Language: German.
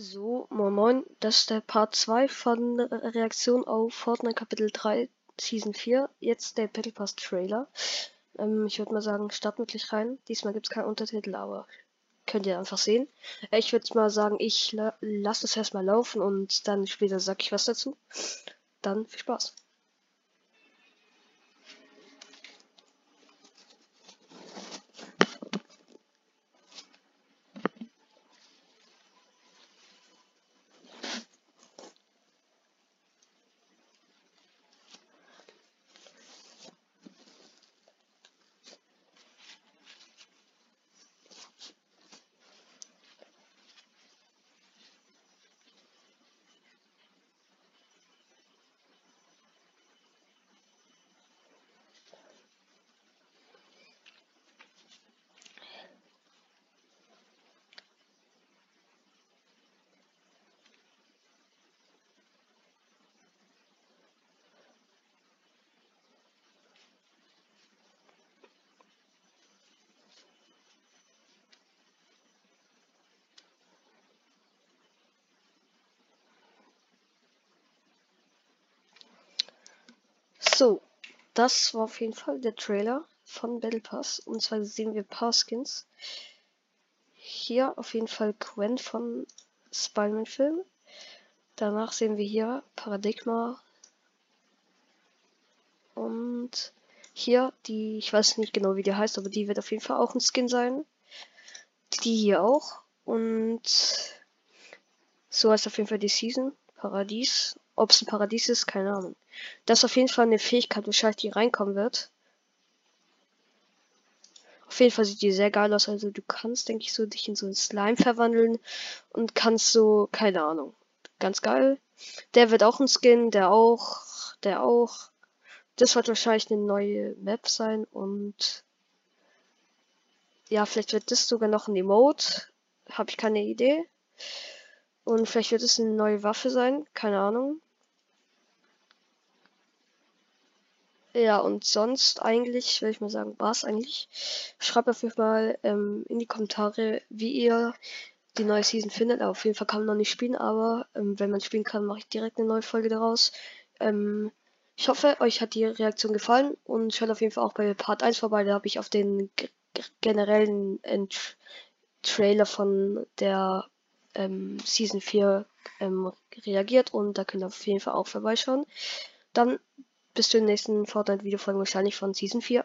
So, moin moin, das ist der Part 2 von Reaktion auf Fortnite Kapitel 3 Season 4. Jetzt der Battle Pass Trailer. Ähm, ich würde mal sagen, starten wirklich rein. Diesmal gibt es keinen Untertitel, aber könnt ihr einfach sehen. Äh, ich würde mal sagen, ich la lasse es erstmal laufen und dann später sage ich was dazu. Dann viel Spaß. So, das war auf jeden Fall der Trailer von Battle Pass. Und zwar sehen wir paar Skins. Hier auf jeden Fall Gwen von Spider-Man Film. Danach sehen wir hier Paradigma. Und hier die, ich weiß nicht genau wie die heißt, aber die wird auf jeden Fall auch ein Skin sein. Die hier auch. Und so heißt auf jeden Fall die Season. Paradies. Ob es ein Paradies ist, keine Ahnung. Das ist auf jeden Fall eine Fähigkeit, wahrscheinlich die reinkommen wird. Auf jeden Fall sieht die sehr geil aus. Also du kannst, denke ich, so dich in so ein Slime verwandeln und kannst so, keine Ahnung. Ganz geil. Der wird auch ein Skin, der auch, der auch. Das wird wahrscheinlich eine neue Map sein und ja, vielleicht wird das sogar noch ein Emote. Habe ich keine Idee. Und vielleicht wird es eine neue Waffe sein, keine Ahnung. Ja, und sonst eigentlich, würde ich mal sagen, war es eigentlich. Schreibt auf jeden Fall ähm, in die Kommentare, wie ihr die neue Season findet. Auf jeden Fall kann man noch nicht spielen, aber ähm, wenn man spielen kann, mache ich direkt eine neue Folge daraus. Ähm, ich hoffe, euch hat die Reaktion gefallen und schaut auf jeden Fall auch bei Part 1 vorbei. Da habe ich auf den generellen äh, Trailer von der ähm, Season 4 ähm, reagiert und da könnt ihr auf jeden Fall auch vorbeischauen. Dann bis zur nächsten Fortnite-Videofolge wahrscheinlich von Season 4.